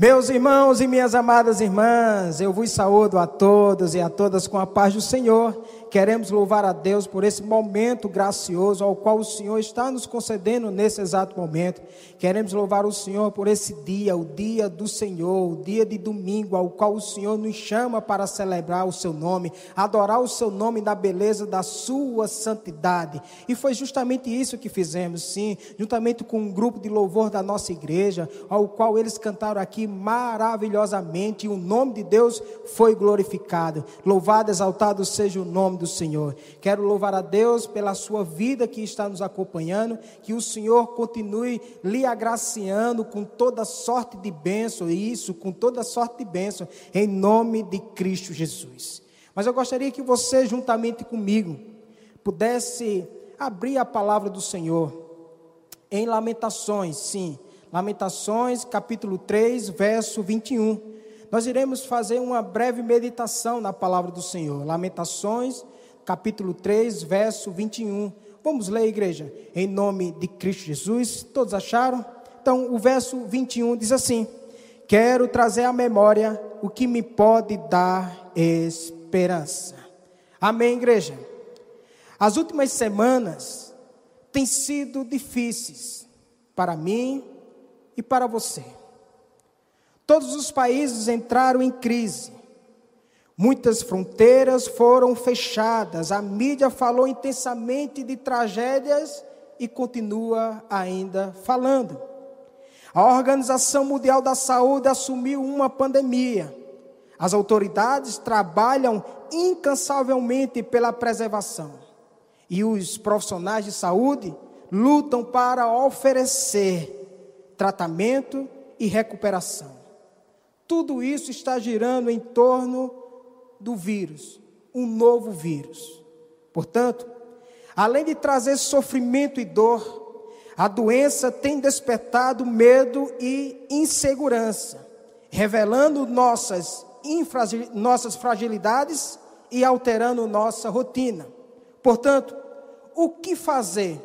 Meus irmãos e minhas amadas irmãs, eu vos saúdo a todos e a todas com a paz do Senhor. Queremos louvar a Deus por esse momento gracioso ao qual o Senhor está nos concedendo nesse exato momento. Queremos louvar o Senhor por esse dia, o dia do Senhor, o dia de domingo, ao qual o Senhor nos chama para celebrar o seu nome, adorar o seu nome na beleza da sua santidade. E foi justamente isso que fizemos, sim, juntamente com um grupo de louvor da nossa igreja, ao qual eles cantaram aqui maravilhosamente, e o nome de Deus foi glorificado. Louvado, exaltado seja o nome do Senhor. Quero louvar a Deus pela sua vida que está nos acompanhando, que o Senhor continue lhe agraciando com toda sorte de bênção, isso, com toda sorte de bênção, em nome de Cristo Jesus. Mas eu gostaria que você, juntamente comigo, pudesse abrir a palavra do Senhor em Lamentações, sim, Lamentações, capítulo 3, verso 21. Nós iremos fazer uma breve meditação na palavra do Senhor. Lamentações, capítulo 3, verso 21. Vamos ler, igreja, em nome de Cristo Jesus. Todos acharam? Então, o verso 21 diz assim: Quero trazer à memória o que me pode dar esperança. Amém, igreja? As últimas semanas têm sido difíceis para mim e para você. Todos os países entraram em crise. Muitas fronteiras foram fechadas, a mídia falou intensamente de tragédias e continua ainda falando. A Organização Mundial da Saúde assumiu uma pandemia. As autoridades trabalham incansavelmente pela preservação. E os profissionais de saúde lutam para oferecer tratamento e recuperação. Tudo isso está girando em torno do vírus, um novo vírus. Portanto, além de trazer sofrimento e dor, a doença tem despertado medo e insegurança, revelando nossas, nossas fragilidades e alterando nossa rotina. Portanto, o que fazer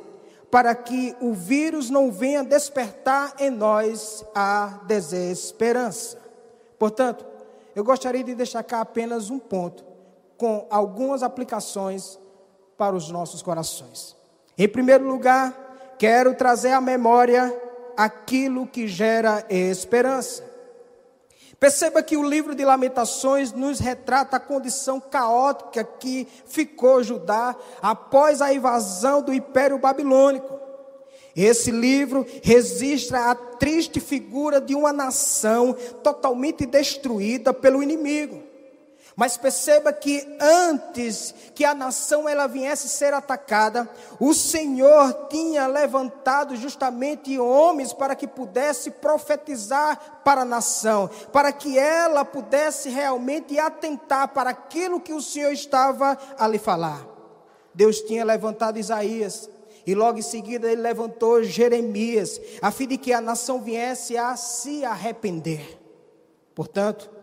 para que o vírus não venha despertar em nós a desesperança? Portanto, eu gostaria de destacar apenas um ponto, com algumas aplicações para os nossos corações. Em primeiro lugar, quero trazer à memória aquilo que gera esperança. Perceba que o livro de Lamentações nos retrata a condição caótica que ficou Judá após a invasão do Império Babilônico. Esse livro registra a triste figura de uma nação totalmente destruída pelo inimigo. Mas perceba que antes que a nação ela viesse ser atacada, o Senhor tinha levantado justamente homens para que pudesse profetizar para a nação, para que ela pudesse realmente atentar para aquilo que o Senhor estava a lhe falar. Deus tinha levantado Isaías, e logo em seguida ele levantou Jeremias, a fim de que a nação viesse a se arrepender. Portanto,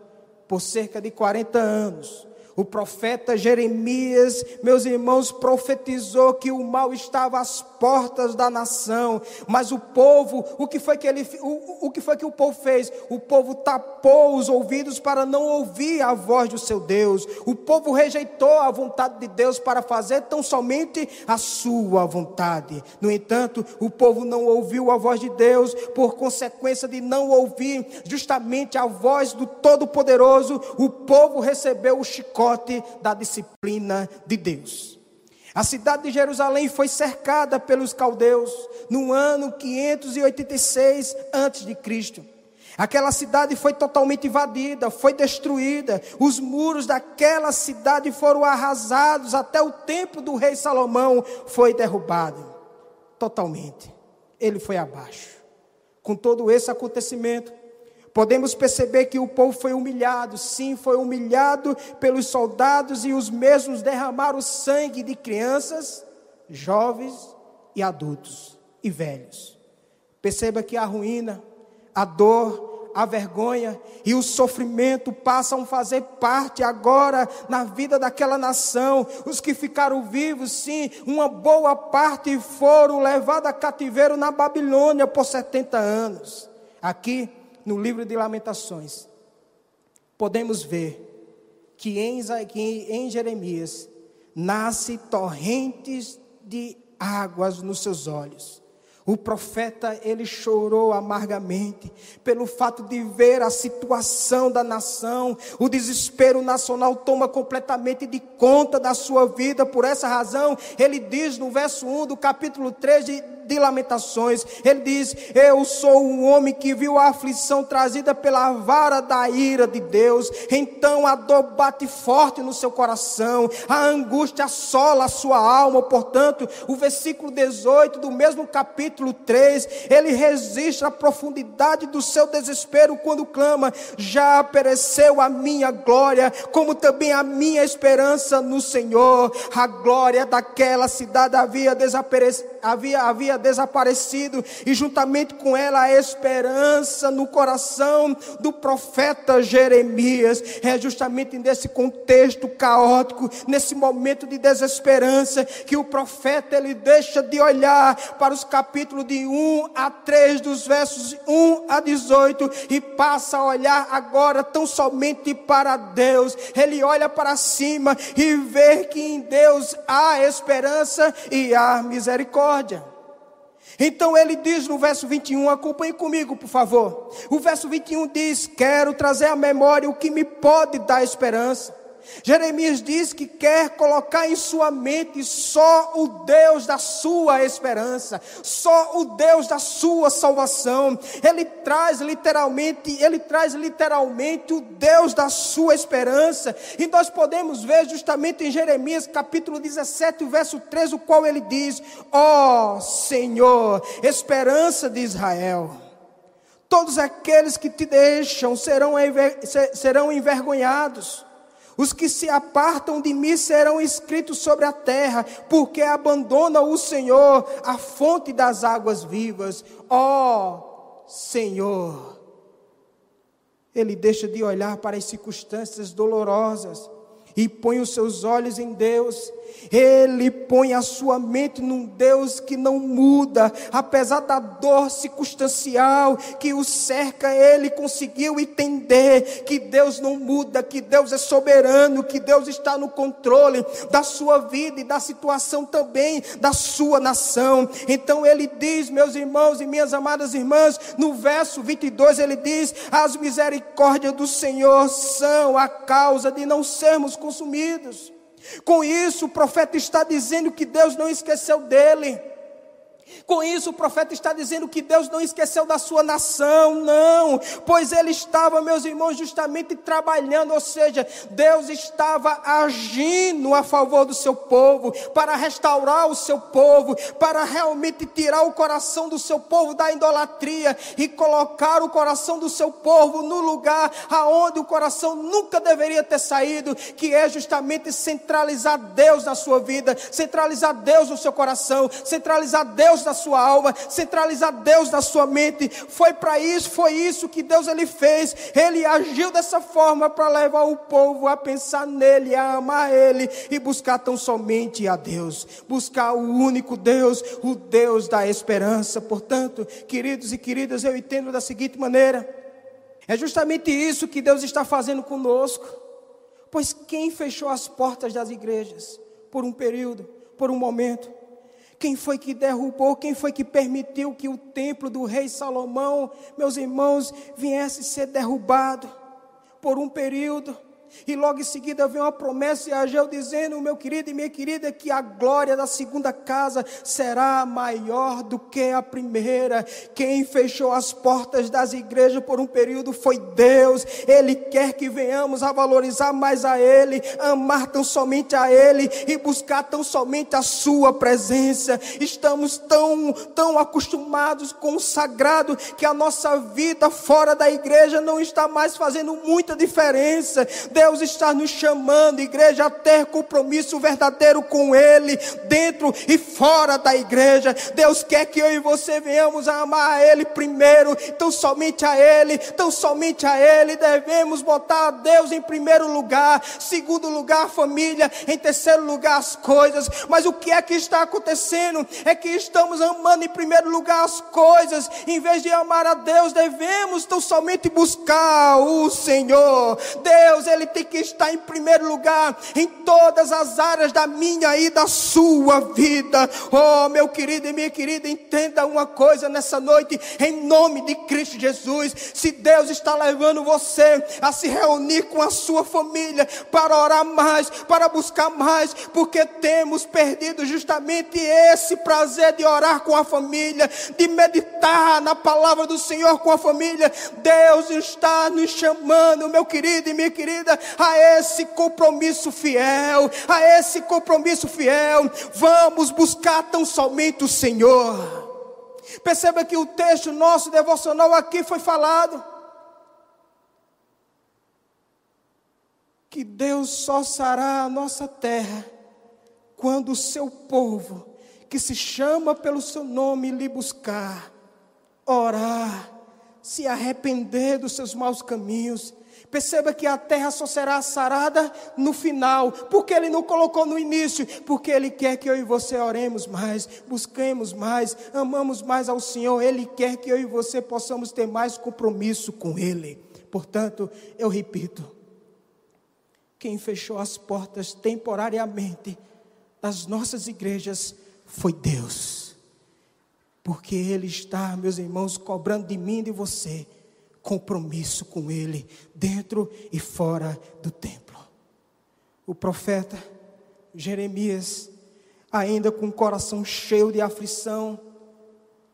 por cerca de 40 anos, o profeta Jeremias, meus irmãos, profetizou que o mal estava às portas da nação, mas o povo, o que foi que ele, o, o que foi que o povo fez? O povo tapou os ouvidos para não ouvir a voz do seu Deus. O povo rejeitou a vontade de Deus para fazer tão somente a sua vontade. No entanto, o povo não ouviu a voz de Deus por consequência de não ouvir justamente a voz do Todo-Poderoso. O povo recebeu o chicote da disciplina de Deus. A cidade de Jerusalém foi cercada pelos caldeus no ano 586 a.C. Aquela cidade foi totalmente invadida, foi destruída. Os muros daquela cidade foram arrasados, até o templo do rei Salomão foi derrubado totalmente. Ele foi abaixo. Com todo esse acontecimento, Podemos perceber que o povo foi humilhado, sim, foi humilhado pelos soldados e os mesmos derramaram sangue de crianças, jovens e adultos e velhos. Perceba que a ruína, a dor, a vergonha e o sofrimento passam a fazer parte agora na vida daquela nação. Os que ficaram vivos, sim, uma boa parte foram levados a cativeiro na Babilônia por 70 anos. Aqui no livro de Lamentações, podemos ver que em, que em Jeremias nasce torrentes de águas nos seus olhos. O profeta, ele chorou amargamente pelo fato de ver a situação da nação. O desespero nacional toma completamente de conta da sua vida. Por essa razão, ele diz no verso 1 do capítulo 3 de, de Lamentações, ele diz: Eu sou um homem que viu a aflição trazida pela vara da ira de Deus. Então a dor bate forte no seu coração, a angústia assola a sua alma. Portanto, o versículo 18 do mesmo capítulo 3, ele resiste à profundidade do seu desespero quando clama: Já pereceu a minha glória, como também a minha esperança no Senhor. A glória daquela cidade havia desaparecido. Havia, havia desaparecido, e juntamente com ela a esperança no coração do profeta Jeremias. É justamente nesse contexto caótico, nesse momento de desesperança, que o profeta ele deixa de olhar para os capítulos de 1 a 3, dos versos 1 a 18, e passa a olhar agora tão somente para Deus. Ele olha para cima e vê que em Deus há esperança e há misericórdia. Então ele diz no verso 21, acompanhe comigo, por favor. O verso 21 diz: Quero trazer à memória o que me pode dar esperança. Jeremias diz que quer colocar em sua mente só o Deus da sua esperança, só o Deus da sua salvação. Ele traz literalmente, ele traz literalmente o Deus da sua esperança. E nós podemos ver justamente em Jeremias capítulo 17, verso 3, o qual ele diz: Ó oh, Senhor, esperança de Israel. Todos aqueles que te deixam serão, serão envergonhados. Os que se apartam de mim serão escritos sobre a terra, porque abandonam o Senhor, a fonte das águas vivas. Ó oh, Senhor! Ele deixa de olhar para as circunstâncias dolorosas e põe os seus olhos em Deus. Ele põe a sua mente num Deus que não muda, apesar da dor circunstancial que o cerca, ele conseguiu entender que Deus não muda, que Deus é soberano, que Deus está no controle da sua vida e da situação também da sua nação. Então ele diz, meus irmãos e minhas amadas irmãs, no verso 22 ele diz: As misericórdias do Senhor são a causa de não sermos consumidos. Com isso, o profeta está dizendo que Deus não esqueceu dele. Com isso, o profeta está dizendo que Deus não esqueceu da sua nação, não, pois ele estava, meus irmãos, justamente trabalhando, ou seja, Deus estava agindo a favor do seu povo, para restaurar o seu povo, para realmente tirar o coração do seu povo da idolatria e colocar o coração do seu povo no lugar aonde o coração nunca deveria ter saído, que é justamente centralizar Deus na sua vida, centralizar Deus no seu coração, centralizar Deus na sua alma, centralizar Deus na sua mente. Foi para isso, foi isso que Deus ele fez. Ele agiu dessa forma para levar o povo a pensar nele, a amar ele e buscar tão somente a Deus, buscar o único Deus, o Deus da esperança. Portanto, queridos e queridas, eu entendo da seguinte maneira: é justamente isso que Deus está fazendo conosco. Pois quem fechou as portas das igrejas por um período, por um momento? Quem foi que derrubou? Quem foi que permitiu que o templo do rei Salomão, meus irmãos, viesse ser derrubado por um período? E logo em seguida vem uma promessa de Ageu dizendo, meu querido e minha querida, que a glória da segunda casa será maior do que a primeira. Quem fechou as portas das igrejas por um período foi Deus. Ele quer que venhamos a valorizar mais a Ele, amar tão somente a Ele e buscar tão somente a Sua presença. Estamos tão, tão acostumados com o sagrado que a nossa vida fora da igreja não está mais fazendo muita diferença. Está nos chamando, igreja, a ter compromisso verdadeiro com Ele, dentro e fora da igreja. Deus quer que eu e você venhamos a amar a Ele primeiro, então somente a Ele, então somente a Ele devemos botar a Deus em primeiro lugar, segundo lugar a família, em terceiro lugar as coisas. Mas o que é que está acontecendo? É que estamos amando em primeiro lugar as coisas, em vez de amar a Deus, devemos então somente buscar o Senhor. Deus, Ele tem que estar em primeiro lugar em todas as áreas da minha e da sua vida. Oh, meu querido e minha querida, entenda uma coisa nessa noite, em nome de Cristo Jesus. Se Deus está levando você a se reunir com a sua família para orar mais, para buscar mais, porque temos perdido justamente esse prazer de orar com a família, de meditar na palavra do Senhor com a família. Deus está nos chamando, meu querido e minha querida, a esse compromisso fiel, a esse compromisso fiel. Vamos buscar tão somente o Senhor. Perceba que o texto nosso devocional aqui foi falado. Que Deus só sará a nossa terra quando o seu povo, que se chama pelo seu nome, lhe buscar, orar, se arrepender dos seus maus caminhos Perceba que a terra só será sarada no final, porque Ele não colocou no início, porque Ele quer que eu e você oremos mais, busquemos mais, amamos mais ao Senhor. Ele quer que eu e você possamos ter mais compromisso com Ele. Portanto, eu repito: quem fechou as portas temporariamente das nossas igrejas foi Deus, porque Ele está, meus irmãos, cobrando de mim e de você compromisso com Ele, dentro e fora do templo. O profeta Jeremias, ainda com o coração cheio de aflição,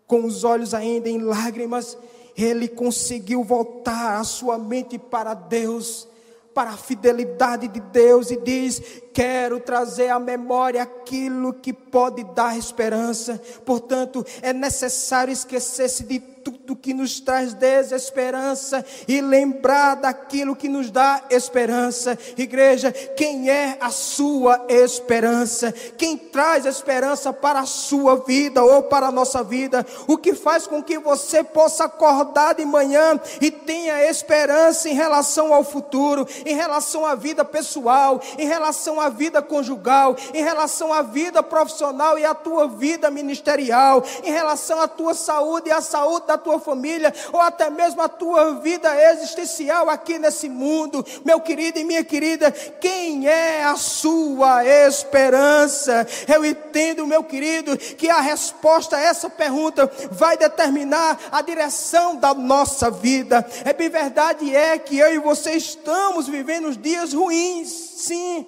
com os olhos ainda em lágrimas, ele conseguiu voltar a sua mente para Deus, para a fidelidade de Deus, e diz: Quero trazer à memória aquilo que pode dar esperança. Portanto, é necessário esquecer-se de tudo que nos traz desesperança e lembrar daquilo que nos dá esperança. Igreja, quem é a sua esperança? Quem traz esperança para a sua vida ou para a nossa vida? O que faz com que você possa acordar de manhã e tenha esperança em relação ao futuro, em relação à vida pessoal, em relação à vida conjugal, em relação à vida profissional e à tua vida ministerial, em relação à tua saúde e à saúde da tua família, ou até mesmo a tua vida existencial aqui nesse mundo, meu querido e minha querida, quem é a sua esperança? Eu entendo, meu querido, que a resposta a essa pergunta vai determinar a direção da nossa vida. É bem verdade é que eu e você estamos vivendo dias ruins, sim.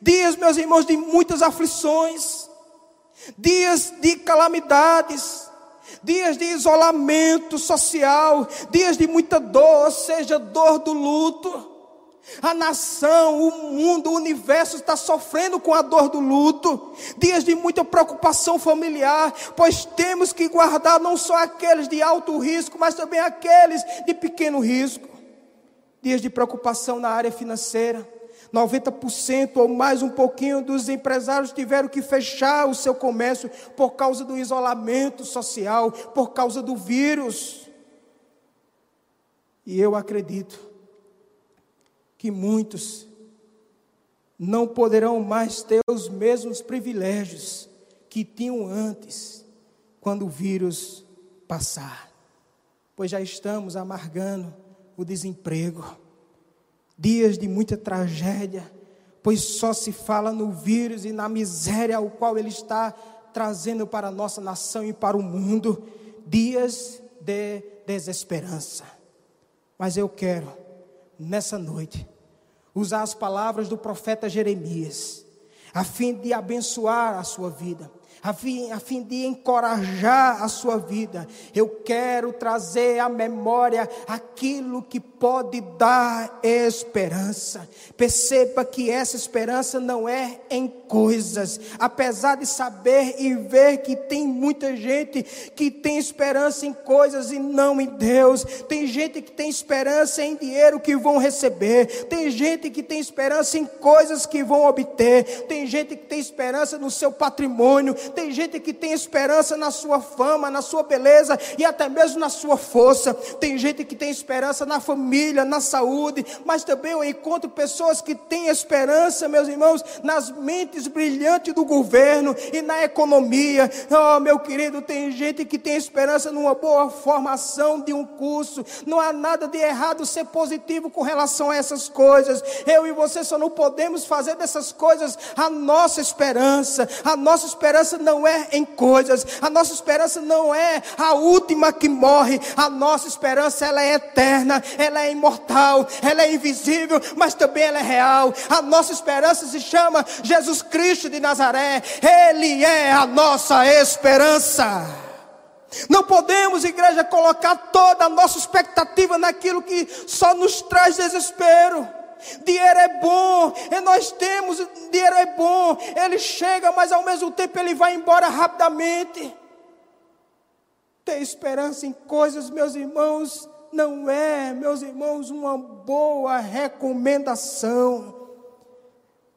Dias, meus irmãos, de muitas aflições, dias de calamidades, dias de isolamento social, dias de muita dor, seja dor do luto. A nação, o mundo, o universo está sofrendo com a dor do luto, dias de muita preocupação familiar, pois temos que guardar não só aqueles de alto risco, mas também aqueles de pequeno risco. Dias de preocupação na área financeira, 90% ou mais um pouquinho dos empresários tiveram que fechar o seu comércio por causa do isolamento social, por causa do vírus. E eu acredito que muitos não poderão mais ter os mesmos privilégios que tinham antes, quando o vírus passar, pois já estamos amargando o desemprego dias de muita tragédia, pois só se fala no vírus e na miséria ao qual ele está trazendo para a nossa nação e para o mundo, dias de desesperança. Mas eu quero, nessa noite, usar as palavras do profeta Jeremias, a fim de abençoar a sua vida, a fim, a fim de encorajar a sua vida, eu quero trazer à memória aquilo que pode dar esperança. Perceba que essa esperança não é em coisas, apesar de saber e ver que tem muita gente que tem esperança em coisas e não em Deus. Tem gente que tem esperança em dinheiro que vão receber, tem gente que tem esperança em coisas que vão obter, tem gente que tem esperança no seu patrimônio, tem gente que tem esperança na sua fama, na sua beleza e até mesmo na sua força. Tem gente que tem esperança na família, na saúde, mas também eu encontro pessoas que têm esperança, meus irmãos, nas mentes brilhantes do governo e na economia. Oh, meu querido, tem gente que tem esperança numa boa formação de um curso. Não há nada de errado ser positivo com relação a essas coisas. Eu e você só não podemos fazer dessas coisas a nossa esperança. A nossa esperança não é em coisas. A nossa esperança não é a última que morre. A nossa esperança ela é eterna, ela é imortal, ela é invisível, mas também ela é real. A nossa esperança se chama Jesus Cristo de Nazaré. Ele é a nossa esperança. Não podemos, igreja, colocar toda a nossa expectativa naquilo que só nos traz desespero. Dinheiro é bom, e nós temos, dinheiro é bom, ele chega, mas ao mesmo tempo ele vai embora rapidamente. Ter esperança em coisas, meus irmãos, não é, meus irmãos, uma boa recomendação.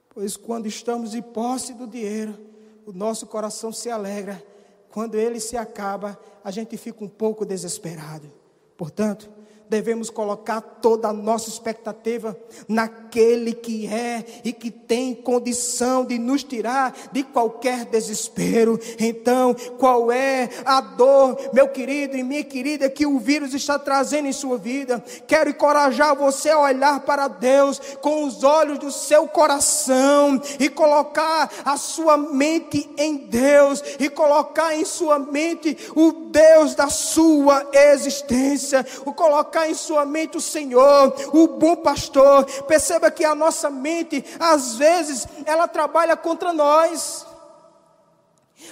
Pois quando estamos de posse do dinheiro, o nosso coração se alegra. Quando ele se acaba, a gente fica um pouco desesperado. Portanto, devemos colocar toda a nossa expectativa naquele que é e que tem condição de nos tirar de qualquer desespero. Então, qual é a dor, meu querido e minha querida, que o vírus está trazendo em sua vida? Quero encorajar você a olhar para Deus com os olhos do seu coração e colocar a sua mente em Deus e colocar em sua mente o Deus da sua existência, o colocar colocar em sua mente o Senhor, o bom pastor. Perceba que a nossa mente, às vezes, ela trabalha contra nós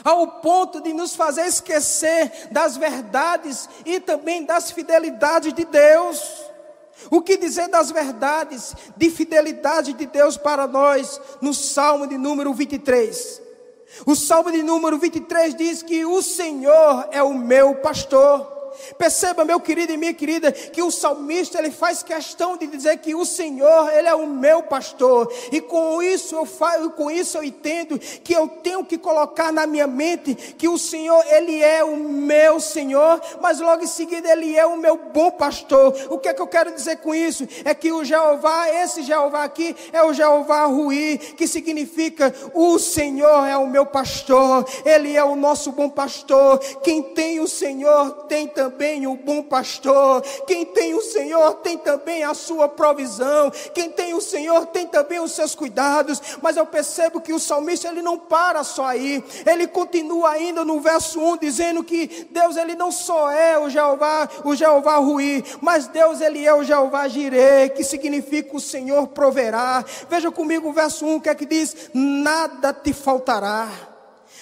ao ponto de nos fazer esquecer das verdades e também das fidelidades de Deus. O que dizer das verdades de fidelidade de Deus para nós no Salmo de número 23? O Salmo de número 23 diz que o Senhor é o meu pastor. Perceba, meu querido e minha querida, que o salmista ele faz questão de dizer que o Senhor, ele é o meu pastor. E com isso eu falo, com isso eu entendo que eu tenho que colocar na minha mente que o Senhor, ele é o meu Senhor, mas logo em seguida ele é o meu bom pastor. O que é que eu quero dizer com isso? É que o Jeová, esse Jeová aqui é o Jeová Rui, que significa o Senhor é o meu pastor. Ele é o nosso bom pastor. Quem tem o Senhor tem também também o bom pastor. Quem tem o Senhor tem também a sua provisão. Quem tem o Senhor tem também os seus cuidados. Mas eu percebo que o salmista ele não para só aí. Ele continua ainda no verso 1 dizendo que Deus ele não só é o Jeová, o Jeová Rui, mas Deus ele é o Jeová Jireh, que significa o Senhor proverá. Veja comigo o verso 1 que é que diz: nada te faltará.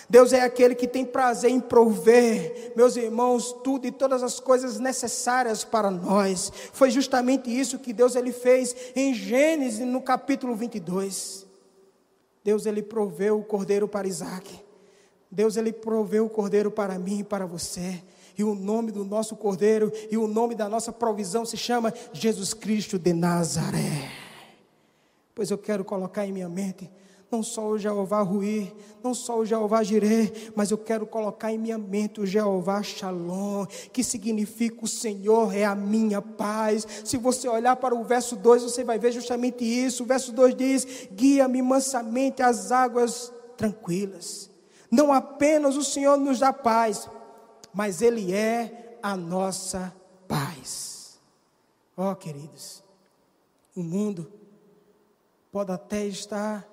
Deus é aquele que tem prazer em prover, meus irmãos, tudo e todas as coisas necessárias para nós. Foi justamente isso que Deus ele fez em Gênesis no capítulo 22. Deus ele proveu o cordeiro para Isaac. Deus ele proveu o cordeiro para mim e para você. E o nome do nosso cordeiro e o nome da nossa provisão se chama Jesus Cristo de Nazaré. Pois eu quero colocar em minha mente não só o Jeová Rui, não só o Jeová Jireh, mas eu quero colocar em minha mente o Jeová Shalom, que significa o Senhor é a minha paz. Se você olhar para o verso 2, você vai ver justamente isso. O verso 2 diz: Guia-me mansamente às águas tranquilas. Não apenas o Senhor nos dá paz, mas Ele é a nossa paz. Ó oh, queridos, o mundo pode até estar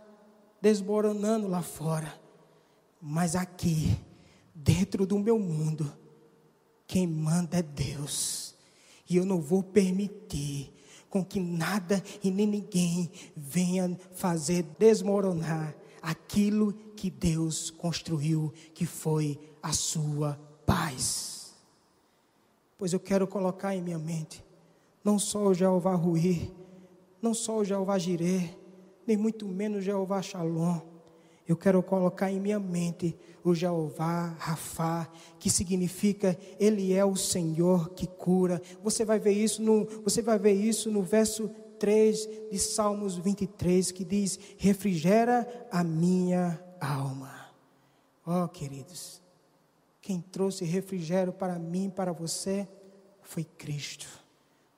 desmoronando lá fora. Mas aqui, dentro do meu mundo, quem manda é Deus. E eu não vou permitir com que nada e nem ninguém venha fazer desmoronar aquilo que Deus construiu, que foi a sua paz. Pois eu quero colocar em minha mente, não só o Jeová Ruir, não só o Jeová Jireh, nem muito menos Jeová Shalom. Eu quero colocar em minha mente o Jeová Rafá, que significa Ele é o Senhor que cura. Você vai ver isso no, você vai ver isso no verso 3 de Salmos 23, que diz: Refrigera a minha alma. Ó oh, queridos, quem trouxe refrigério para mim para você foi Cristo,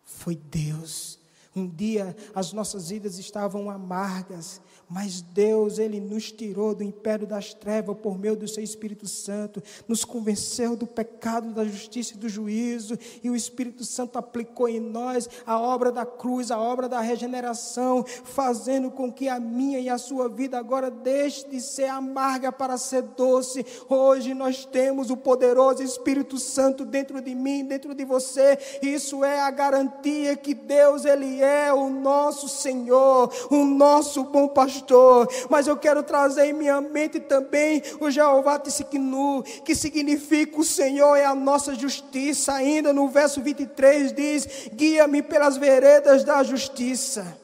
foi Deus. Um dia as nossas vidas estavam amargas, mas Deus, Ele nos tirou do império das trevas por meio do Seu Espírito Santo, nos convenceu do pecado, da justiça e do juízo, e o Espírito Santo aplicou em nós a obra da cruz, a obra da regeneração, fazendo com que a minha e a sua vida agora deixe de ser amarga para ser doce. Hoje nós temos o poderoso Espírito Santo dentro de mim, dentro de você, isso é a garantia que Deus, Ele é o nosso Senhor, o nosso bom pastor pastor, mas eu quero trazer em minha mente também o Jeová Tissiknu, que significa o Senhor é a nossa justiça. Ainda no verso 23 diz: Guia-me pelas veredas da justiça.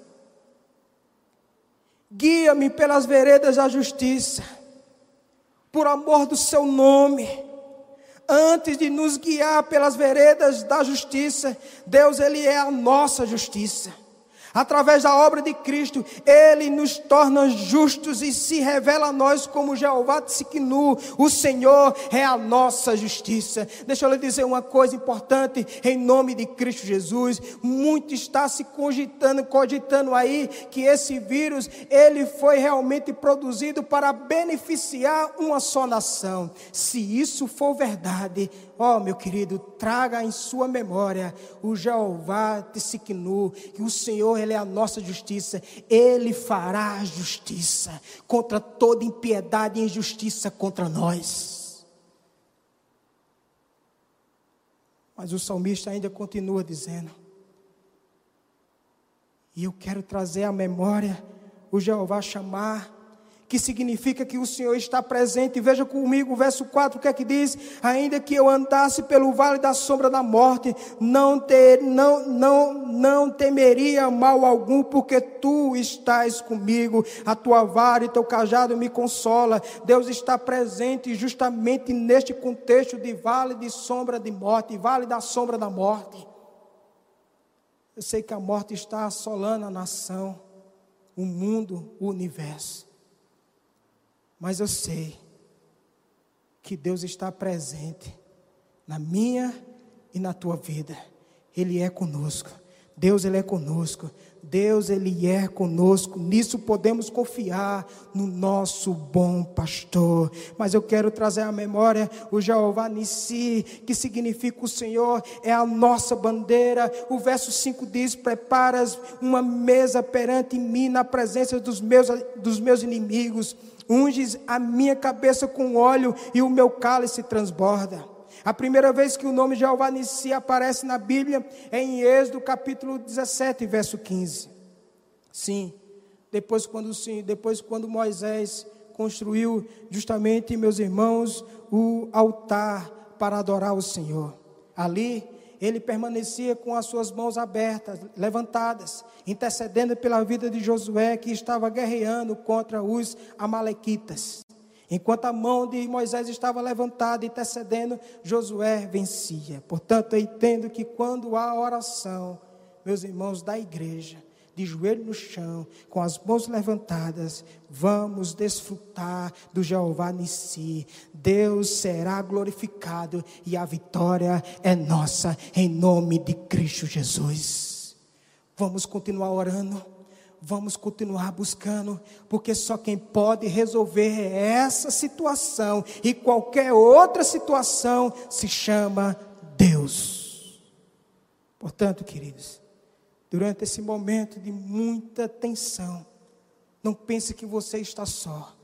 Guia-me pelas veredas da justiça, por amor do seu nome antes de nos guiar pelas veredas da justiça, Deus ele é a nossa justiça. Através da obra de Cristo, Ele nos torna justos e se revela a nós como Jeová Tsiknu. O Senhor é a nossa justiça. Deixa eu lhe dizer uma coisa importante em nome de Cristo Jesus. Muito está se cogitando, cogitando aí que esse vírus, ele foi realmente produzido para beneficiar uma só nação. Se isso for verdade, Ó, oh, meu querido, traga em sua memória o Jeová Tissiknu, que o Senhor, Ele é a nossa justiça. Ele fará justiça contra toda impiedade e injustiça contra nós. Mas o salmista ainda continua dizendo: E eu quero trazer à memória o Jeová chamar que significa que o Senhor está presente. Veja comigo o verso 4, o que é que diz? Ainda que eu andasse pelo vale da sombra da morte, não, ter, não, não, não temeria mal algum, porque tu estás comigo, a tua vara e teu cajado me consola. Deus está presente justamente neste contexto de vale de sombra de morte, vale da sombra da morte. Eu sei que a morte está assolando a nação, o mundo, o universo. Mas eu sei que Deus está presente na minha e na tua vida. Ele é conosco. Deus ele é conosco. Deus ele é conosco. Nisso podemos confiar no nosso bom pastor. Mas eu quero trazer à memória o Jeová Nissi, que significa o Senhor é a nossa bandeira. O verso 5 diz: "Preparas uma mesa perante mim na presença dos meus dos meus inimigos." Unges a minha cabeça com óleo e o meu cálice transborda. A primeira vez que o nome Jeová Nissi aparece na Bíblia é em Êxodo capítulo 17, verso 15. Sim, depois quando, sim, depois quando Moisés construiu justamente, meus irmãos, o altar para adorar o Senhor. Ali ele permanecia com as suas mãos abertas, levantadas, intercedendo pela vida de Josué, que estava guerreando contra os Amalequitas. Enquanto a mão de Moisés estava levantada, intercedendo, Josué vencia. Portanto, eu entendo que quando há oração, meus irmãos da igreja, de joelho no chão, com as mãos levantadas, vamos desfrutar do Jeová Nissi. Deus será glorificado e a vitória é nossa, em nome de Cristo Jesus. Vamos continuar orando, vamos continuar buscando, porque só quem pode resolver essa situação e qualquer outra situação se chama Deus. Portanto, queridos, durante esse momento de muita tensão, não pense que você está só.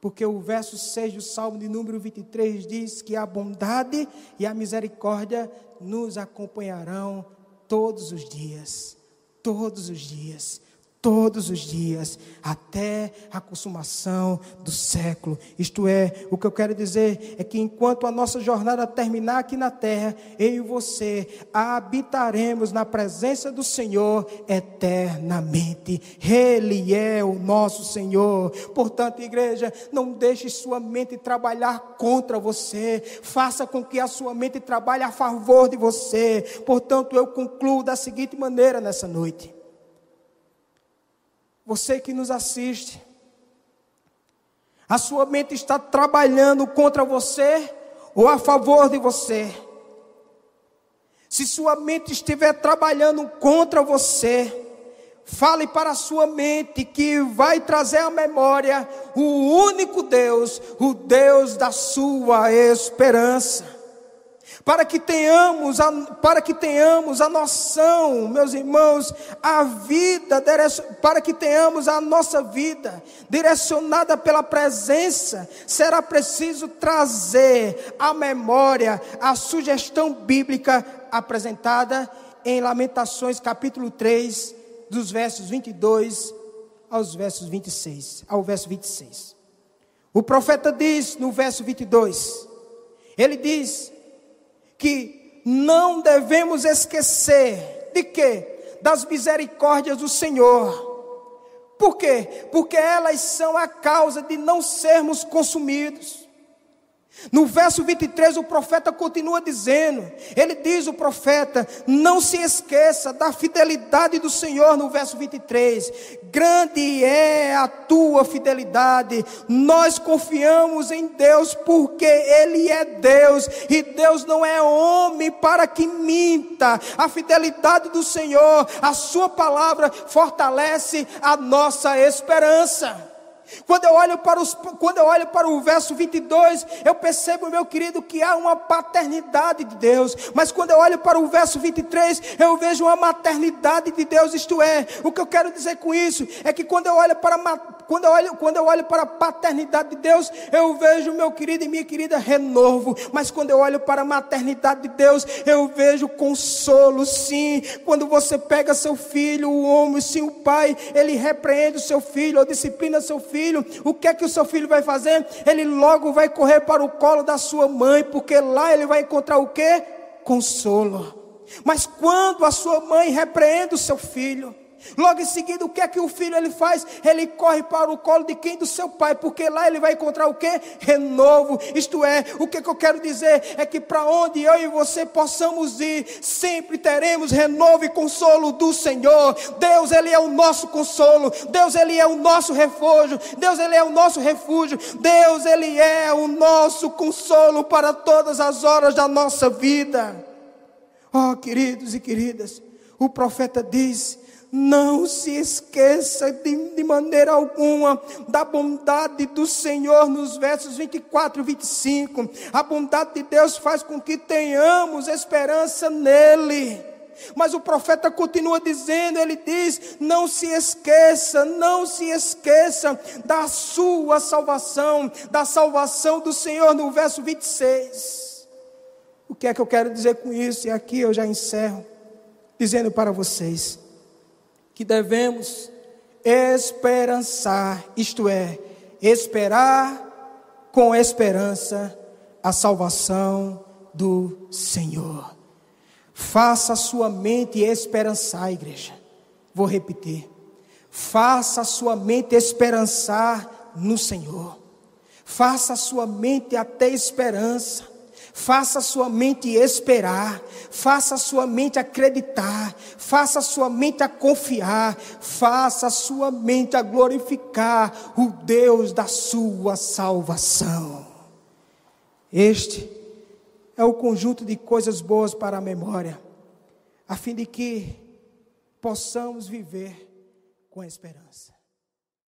Porque o verso 6 do Salmo de número 23 diz que a bondade e a misericórdia nos acompanharão todos os dias. Todos os dias. Todos os dias, até a consumação do século. Isto é, o que eu quero dizer é que enquanto a nossa jornada terminar aqui na terra, eu e você habitaremos na presença do Senhor eternamente. Ele é o nosso Senhor. Portanto, igreja, não deixe sua mente trabalhar contra você, faça com que a sua mente trabalhe a favor de você. Portanto, eu concluo da seguinte maneira nessa noite. Você que nos assiste, a sua mente está trabalhando contra você ou a favor de você? Se sua mente estiver trabalhando contra você, fale para a sua mente que vai trazer à memória o único Deus, o Deus da sua esperança para que tenhamos a, para que tenhamos a noção, meus irmãos, a vida, para que tenhamos a nossa vida direcionada pela presença, será preciso trazer à memória a sugestão bíblica apresentada em Lamentações capítulo 3, dos versos 22 aos versos 26, ao verso 26. O profeta diz no verso 22, ele diz: que não devemos esquecer de quê? Das misericórdias do Senhor. Por quê? Porque elas são a causa de não sermos consumidos. No verso 23, o profeta continua dizendo: ele diz, o profeta, não se esqueça da fidelidade do Senhor, no verso 23. Grande é a tua fidelidade, nós confiamos em Deus, porque Ele é Deus, e Deus não é homem para que minta. A fidelidade do Senhor, a Sua palavra, fortalece a nossa esperança. Quando eu olho para, os, quando eu olho para o verso 22, eu percebo, meu querido, que há uma paternidade de Deus. Mas quando eu olho para o verso 23, eu vejo uma maternidade de Deus. Isto é, o que eu quero dizer com isso é que quando eu olho para, quando eu olho, quando eu olho para a paternidade de Deus, eu vejo, meu querido e minha querida, renovo. Mas quando eu olho para a maternidade de Deus, eu vejo consolo, sim. Quando você pega seu filho, o homem, sim, o pai, ele repreende o seu filho, ou disciplina seu filho o que é que o seu filho vai fazer? Ele logo vai correr para o colo da sua mãe, porque lá ele vai encontrar o que? Consolo. Mas quando a sua mãe repreende o seu filho, Logo em seguida, o que é que o filho ele faz? Ele corre para o colo de quem? Do seu pai, porque lá ele vai encontrar o que? Renovo. Isto é, o que, é que eu quero dizer é que para onde eu e você possamos ir, sempre teremos renovo e consolo do Senhor. Deus, ele é o nosso consolo. Deus, ele é o nosso refúgio. Deus, ele é o nosso refúgio. Deus, ele é o nosso consolo para todas as horas da nossa vida. Oh, queridos e queridas, o profeta diz não se esqueça de, de, maneira alguma da bondade do Senhor nos versos 24 e 25. A bondade de Deus faz com que tenhamos esperança nele. Mas o profeta continua dizendo, ele diz: não se esqueça, não se esqueça da sua salvação, da salvação do Senhor, no verso 26. O que é que eu quero dizer com isso? E aqui eu já encerro, dizendo para vocês: que devemos esperançar, isto é, esperar com esperança a salvação do Senhor. Faça a sua mente esperançar, igreja. Vou repetir. Faça a sua mente esperançar no Senhor. Faça a sua mente até esperança. Faça sua mente esperar, faça sua mente acreditar, faça sua mente a confiar, faça sua mente a glorificar o Deus da sua salvação. Este é o conjunto de coisas boas para a memória, a fim de que possamos viver com esperança.